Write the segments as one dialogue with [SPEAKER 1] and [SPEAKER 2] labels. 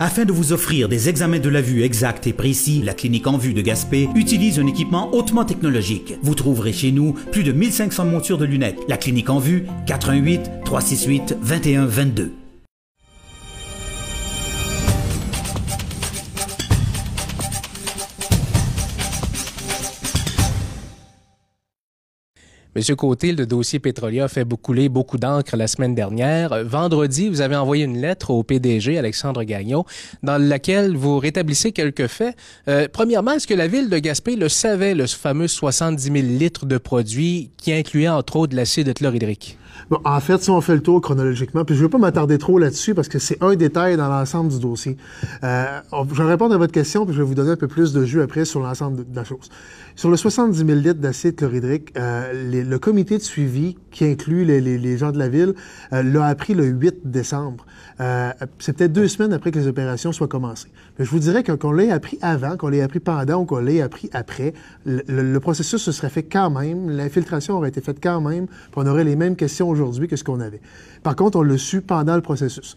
[SPEAKER 1] Afin de vous offrir des examens de la vue exacts et précis, la clinique en vue de Gaspé utilise un équipement hautement technologique. Vous trouverez chez nous plus de 1500 montures de lunettes. La clinique en vue, 88 368 21 22.
[SPEAKER 2] Monsieur Côté, le dossier pétrolier a fait couler beaucoup d'encre la semaine dernière. Vendredi, vous avez envoyé une lettre au PDG, Alexandre Gagnon, dans laquelle vous rétablissez quelques faits. Euh, premièrement, est-ce que la ville de Gaspé le savait, le fameux 70 000 litres de produits qui incluait entre autres de l'acide chlorhydrique?
[SPEAKER 3] Bon, en fait, si on fait le tour chronologiquement, puis je ne veux pas m'attarder trop là-dessus parce que c'est un détail dans l'ensemble du dossier. Euh, je vais répondre à votre question, puis je vais vous donner un peu plus de jus après sur l'ensemble de, la chose. Sur le 70 000 litres d'acide chlorhydrique, euh, le comité de suivi, qui inclut les, gens de la ville, euh, l'a appris le 8 décembre. Euh, c'est peut-être deux semaines après que les opérations soient commencées. Mais je vous dirais qu'on l'ait appris avant, qu'on l'ait appris pendant ou qu'on l'ait appris après, le, le, processus se serait fait quand même, l'infiltration aurait été faite quand même, puis on aurait les mêmes questions aujourd'hui que ce qu'on avait. Par contre, on l'a su pendant le processus.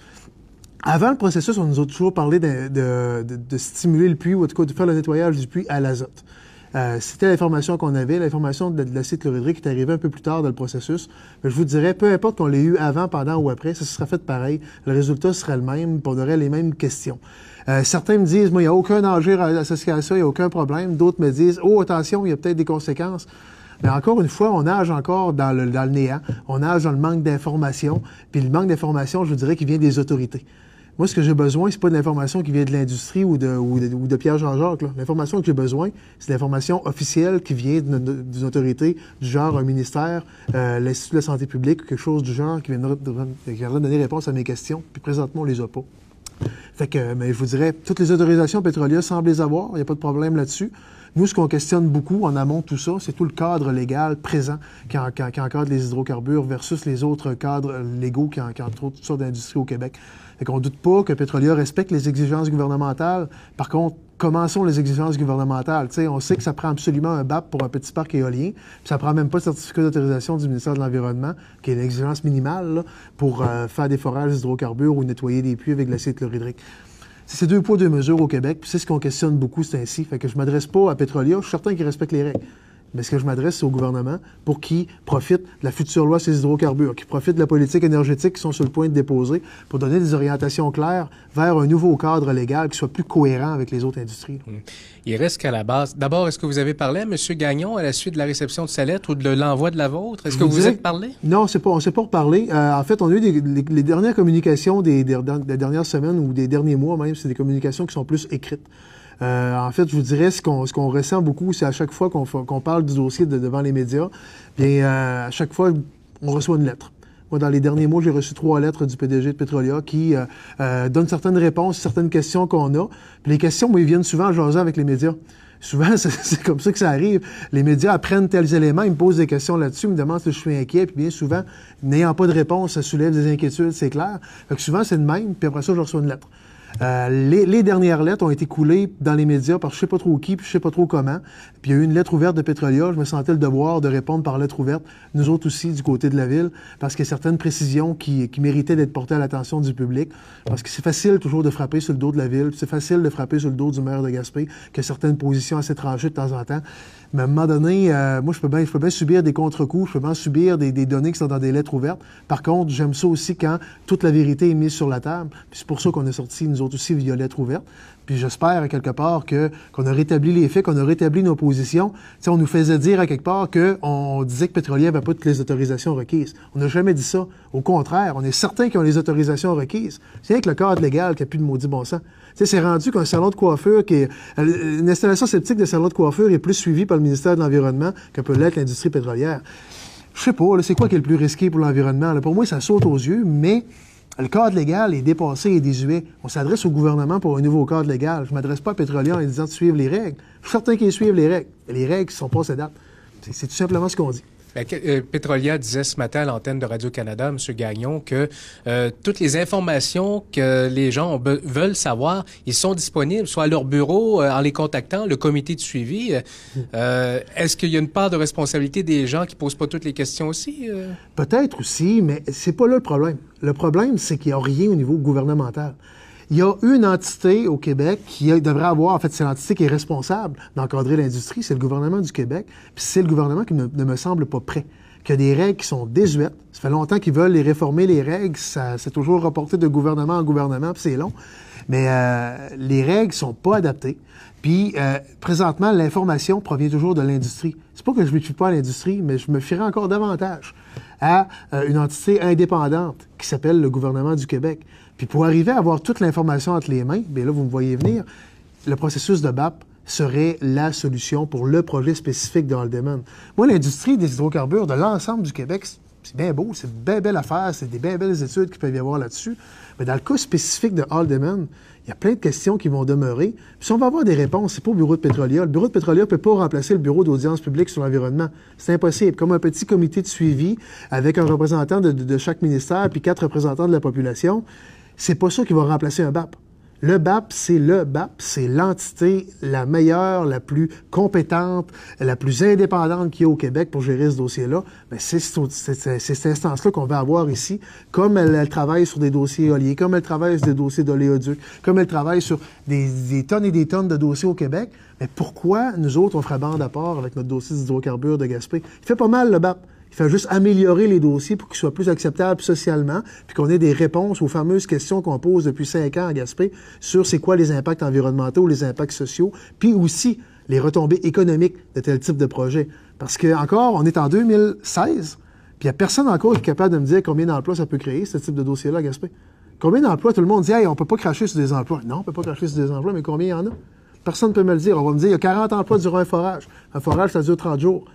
[SPEAKER 3] Avant le processus, on nous a toujours parlé de, de stimuler le puits, ou en tout cas de faire le nettoyage du puits à l'azote. Euh, c'était l'information qu'on avait. L'information de, de l'acide chlorhydrique est arrivée un peu plus tard dans le processus. Mais je vous dirais, peu importe qu'on l'ait eu avant, pendant ou après, ça se sera fait pareil. Le résultat sera le même, on aurait les mêmes questions. Euh, certains me disent, moi, il n'y a aucun danger associé à ça, il n'y a aucun problème. D'autres me disent, oh, attention, il y a peut-être des conséquences. Mais encore une fois, on nage encore dans le, dans néant. On nage dans le manque d'information. Puis le manque d'information, je vous dirais, qu'il vient des autorités. Moi, ce que j'ai besoin, c'est pas de l'information qui vient de l'industrie ou de, Pierre Jean-Jacques. L'information que j'ai besoin, c'est l'information officielle qui vient d'une autorité du genre un ministère, euh, l'Institut de la santé publique, quelque chose du genre qui viendra, qui donner réponse à mes questions. Puis présentement, on les a pas. Fait que, mais je vous dirais, toutes les autorisations pétrolières semblent les avoir. Il n'y a pas de problème là-dessus. Nous, ce qu'on questionne beaucoup en amont tout ça, c'est tout le cadre légal présent qui, encadre les hydrocarbures versus les autres cadres légaux qui, encadrent toutes sortes d'industries au Québec. Fait qu'on doute pas que Petrolia respecte les exigences gouvernementales. Par contre, comment sont les exigences gouvernementales? on sait que ça prend absolument un BAP pour un petit parc éolien, puis ça prend même pas le certificat d'autorisation du ministère de l'Environnement, qui est l'exigence minimale pour euh, faire des forages d'hydrocarbures ou nettoyer des puits avec de l'acide chlorhydrique. C'est deux poids, deux mesures au Québec, c'est ce qu'on questionne beaucoup, c'est ainsi. Fait que je m'adresse pas à Petrolia, je suis certain qu'ils respectent les règles. Mais ce que je m'adresse, c'est au gouvernement pour qu'il profite de la future loi sur les hydrocarbures, qu'il profite de la politique énergétique qui sont sur le point de déposer pour donner des orientations claires vers un nouveau cadre légal qui soit plus cohérent avec les autres industries.
[SPEAKER 2] Mmh. Il reste qu'à la base. D'abord, est-ce que vous avez parlé à M. Gagnon à la suite de la réception de sa lettre ou de l'envoi de la vôtre? Est-ce que vous, vous êtes parlé?
[SPEAKER 3] Non, c'est pas, on ne s'est pas reparlé. Euh, en fait, on a eu des, les, dernières communications des, des, des, dernières semaines ou des derniers mois même, c'est des communications qui sont plus écrites. Euh, en fait, je vous dirais, ce qu'on, ce qu'on ressent beaucoup, c'est à chaque fois qu'on, qu'on parle du dossier devant les médias, bien, euh, à chaque fois, on reçoit une lettre. Moi, dans les derniers mois, j'ai reçu trois lettres du PDG de Petrolia qui euh, euh, donnent certaines réponses, certaines questions qu'on a. Puis les questions, moi, ils viennent souvent en jasant avec les médias. Souvent, c'est comme ça que ça arrive. Les médias apprennent tels éléments, ils me posent des questions là-dessus, ils me demandent si je suis inquiet, puis bien souvent, n'ayant pas de réponse, ça soulève des inquiétudes, c'est clair. Fait que souvent, c'est de même, puis après ça, je reçois une lettre. Euh, les, dernières lettres ont été coulées dans les médias par je sais pas trop qui, puis je sais pas trop comment. Puis il y a eu une lettre ouverte de Petrolia. Je me sentais le devoir de répondre par lettre ouverte, nous autres aussi, du côté de la ville, parce qu'il y a certaines précisions qui, méritaient d'être portées à l'attention du public. Parce que c'est facile toujours de frapper sur le dos de la ville, c'est facile de frapper sur le dos du maire de Gaspé, qui a certaines positions assez tranchées de temps en temps. Mais à un moment donné, euh, moi, je peux bien, peux bien subir des contre-coups, je peux bien subir des, des, données qui sont dans des lettres ouvertes. Par contre, j'aime ça aussi quand toute la vérité est mise sur la table. Puis c'est pour ça qu'on est sorti, nous autres aussi, via lettre ouverte. Puis j'espère, quelque part, que qu'on a rétabli les faits, qu'on a rétabli nos positions. on nous faisait dire, à quelque part, qu'on disait que Pétrolier n'avait pas toutes les autorisations requises. On n'a jamais dit ça. Au contraire, on est certain qu'ils ont les autorisations requises. C'est avec le cadre légal qui a plus de maudit bon sens c'est rendu qu'un salon de coiffure qui est, euh, une installation sceptique de salon de coiffure est plus suivie par le ministère de l'Environnement que peut l'être l'industrie pétrolière. Je sais pas, c'est quoi qui est le plus risqué pour l'environnement? Pour moi, ça saute aux yeux, mais le cadre légal est dépassé et désuet. On s'adresse au gouvernement pour un nouveau cadre légal. Je ne m'adresse pas à Pétrolier en disant de suivre les règles. Je suis suivent les règles. les règles ne sont pas dates. C'est tout simplement ce qu'on dit.
[SPEAKER 2] Ben, euh, Petrolia disait ce matin à l'antenne de Radio-Canada, M. Gagnon, que euh, toutes les informations que les gens veulent savoir, ils sont disponibles, soit à leur bureau, euh, en les contactant, le comité de suivi. Est-ce qu'il y a une part de responsabilité des gens qui posent pas toutes les questions aussi?
[SPEAKER 3] Peut-être aussi, mais c'est pas là le problème. Le problème, c'est qu'il n'y a rien au niveau gouvernemental. Il y a une entité au Québec qui devrait avoir, en fait, c'est l'entité qui est responsable d'encadrer l'industrie, c'est le gouvernement du Québec. Puis c'est le gouvernement qui ne, me semble pas prêt. Qu'il y a des règles qui sont désuètes. Ça fait longtemps qu'ils veulent les réformer, les règles. Ça, c'est toujours reporté de gouvernement en gouvernement, puis c'est long. Mais euh, les règles sont pas adaptées. Puis, euh, présentement, l'information provient toujours de l'industrie. C'est pas que je ne me fie pas à l'industrie, mais je me fierai encore davantage à euh, une entité indépendante qui s'appelle le gouvernement du Québec. Puis pour arriver à avoir toute l'information entre les mains, bien là, vous me voyez venir, le processus de BAP serait la solution pour le projet spécifique de Haldeman. Moi, l'industrie des hydrocarbures de l'ensemble du Québec, c'est bien beau, c'est une belle, belle affaire, c'est des bien belles études qui peuvent y avoir là-dessus. Mais dans le cas spécifique de Haldeman, il y a plein de questions qui vont demeurer. Puis si on va avoir des réponses, c'est pas au bureau de Pétrolia. Le bureau de Pétrolia ne peut pas remplacer le bureau d'audience publique sur l'environnement. C'est impossible. Comme un petit comité de suivi avec un représentant de, de chaque ministère puis quatre représentants de la population, c'est pas ça qui va remplacer un BAP. Le BAP, c'est le BAP, c'est l'entité la meilleure, la plus compétente, la plus indépendante qu'il y a au Québec pour gérer ce dossier-là. Mais c'est cette instance-là qu'on va avoir ici, comme elle, travaille sur des dossiers éoliens, comme elle travaille sur des dossiers d'oléoduc, comme elle travaille sur des, tonnes et des tonnes de dossiers au Québec. Mais pourquoi nous autres, on ferait bande à avec notre dossier d'hydrocarbures de Gaspé? Il fait pas mal, le BAP. Fait juste améliorer les dossiers pour qu'ils soient plus acceptables socialement, puis qu'on ait des réponses aux fameuses questions qu'on pose depuis cinq ans à Gaspé sur c'est quoi les impacts environnementaux, les impacts sociaux, puis aussi les retombées économiques de tel type de projet. Parce que encore, on est en 2016, puis il n'y a personne encore qui est capable de me dire combien d'emplois ça peut créer, ce type de dossier-là à Gaspé. Combien d'emplois? Tout le monde dit, hey, on peut pas cracher sur des emplois. Non, on peut pas cracher sur des emplois, mais combien il y en a? Personne ne peut me le dire. On va me dire, il y a 40 emplois durant un forage. Un forage, ça dure 30 jours.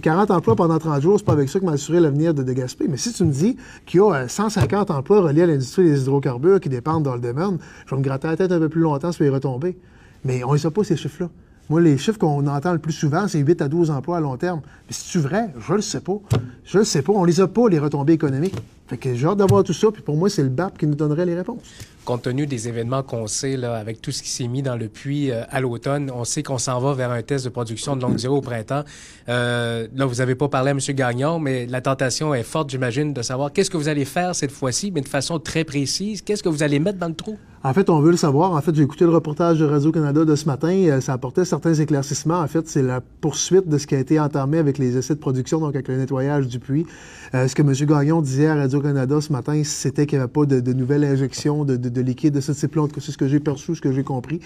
[SPEAKER 3] 40 emplois pendant 30 jours, c'est pas avec ça que m'assurer l'avenir de, de Gaspé. Mais si tu me dis qu'il y a 150 euh, emplois reliés à l'industrie des hydrocarbures qui dépendent dans le domaine, je vais me gratter la tête un peu plus longtemps sur les retombées. Mais on ne sait pas ces chiffres-là. Moi, les chiffres qu'on entend le plus souvent, c'est 8 à 12 emplois à long terme. Mais c'est-tu vrai? Je le sais pas. Je le sais pas. On les a pas, les retombées économiques. Fait que j'ai hâte d'avoir tout ça, puis pour moi, c'est le BAP qui nous donnerait les réponses
[SPEAKER 2] compte tenu des événements qu'on sait, là, avec tout ce qui s'est mis dans le puits euh, à l'automne, on sait qu'on s'en va vers un test de production de longue durée au printemps. Euh, là, vous n'avez pas parlé à M. Gagnon, mais la tentation est forte, j'imagine, de savoir qu'est-ce que vous allez faire cette fois-ci, mais de façon très précise. Qu'est-ce que vous allez mettre dans le trou?
[SPEAKER 3] En fait, on veut le savoir. En fait, j'ai écouté le reportage de Radio-Canada de ce matin. Euh, ça apportait certains éclaircissements. En fait, c'est la poursuite de ce qui a été entamé avec les essais de production, donc avec le nettoyage du puits. ce que M. Gagnon disait à Radio-Canada ce matin, c'était qu'il n'y avait pas de, nouvelle injection de, de de liquide de ce type-là. C'est ce que j'ai perçu, ce que j'ai compris.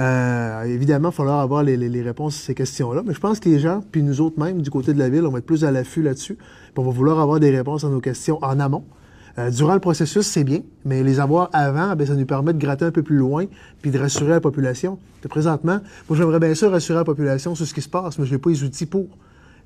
[SPEAKER 3] Euh, évidemment, il falloir avoir les, réponses à ces questions-là. Mais je pense que les gens, puis nous autres même, du côté de la ville, on va être plus à l'affût là-dessus. on va vouloir avoir des réponses à nos questions en amont. Euh, durant le processus, c'est bien, mais les avoir avant, bien, ça nous permet de gratter un peu plus loin puis de rassurer la population. Présentement, moi, j'aimerais bien sûr rassurer la population sur ce qui se passe, mais je n'ai pas les outils pour.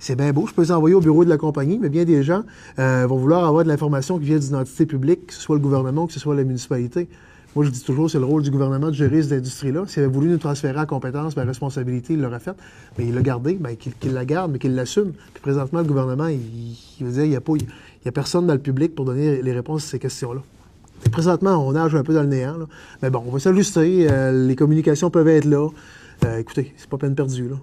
[SPEAKER 3] C'est bien beau, je peux les envoyer au bureau de la compagnie, mais bien des gens euh, vont vouloir avoir de l'information qui vient d'une entité publique, que ce soit le gouvernement, que ce soit la municipalité. Moi, je dis toujours, c'est le rôle du gouvernement de gérer cette industrie-là. S'il avait voulu nous transférer à compétence, la responsabilité, il l'aurait faite. Mais il l'a gardé, bien, qu'il la garde, mais qu'il l'assume. Puis présentement, le gouvernement, il, veut dire, il n'y a, il a personne dans le public pour donner les réponses à ces questions-là. Présentement, on nage un peu dans le néant. Mais bon, on va s'ajuster. Euh, les communications peuvent être là. Euh, écoutez, c'est pas peine perdue. Là.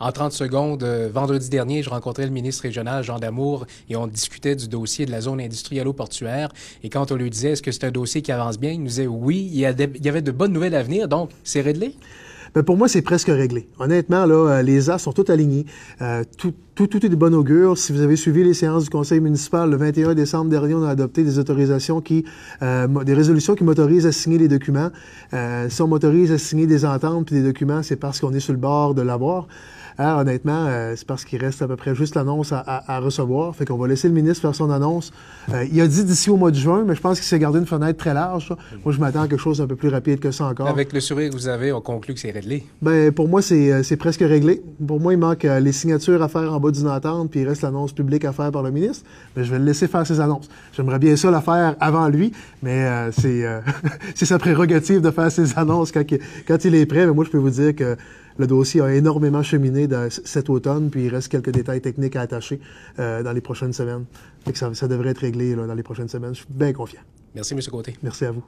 [SPEAKER 2] En 30 secondes, euh, vendredi dernier, je rencontrais le ministre régional Jean Damour et on discutait du dossier de la zone industrielle portuaire. Et quand on lui disait est-ce que c'est un dossier qui avance bien, il nous disait oui, il y avait de bonnes nouvelles à venir, donc c'est réglé?
[SPEAKER 3] Ben pour moi, c'est presque réglé. Honnêtement, là, euh, les as sont tous alignés. Euh, tout, tout, tout, est de bon augure. Si vous avez suivi les séances du conseil municipal, le 21 décembre dernier, on a adopté des autorisations qui, euh, des résolutions qui m'autorisent à signer les documents. Euh, si on m'autorise à signer des ententes puis des documents, c'est parce qu'on est sur le bord de l'avoir. Ah, honnêtement, euh, c'est parce qu'il reste à peu près juste l'annonce à, recevoir. Fait qu'on va laisser le ministre faire son annonce. Euh, il a dit d'ici au mois de juin, mais je pense qu'il s'est gardé une fenêtre très large. Moi, je m'attends à quelque chose d'un peu plus rapide que ça encore.
[SPEAKER 2] Avec le sourire que vous avez, on conclut que c'est réglé.
[SPEAKER 3] Ben, pour moi, c'est, euh, presque réglé. Pour moi, il manque les signatures à faire en bas d'une entente, puis il reste l'annonce publique à faire par le ministre. Mais je vais le laisser faire ses annonces. J'aimerais bien ça la faire avant lui, mais c'est, c'est sa prérogative de faire ses annonces quand, quand il est prêt. Mais moi, je peux vous dire que le dossier a énormément cheminé cet automne, puis il reste quelques détails techniques à attacher euh, dans les prochaines semaines. ça, devrait être réglé dans les prochaines semaines. Je suis bien confiant.
[SPEAKER 2] Merci, M. Côté.
[SPEAKER 3] Merci à vous.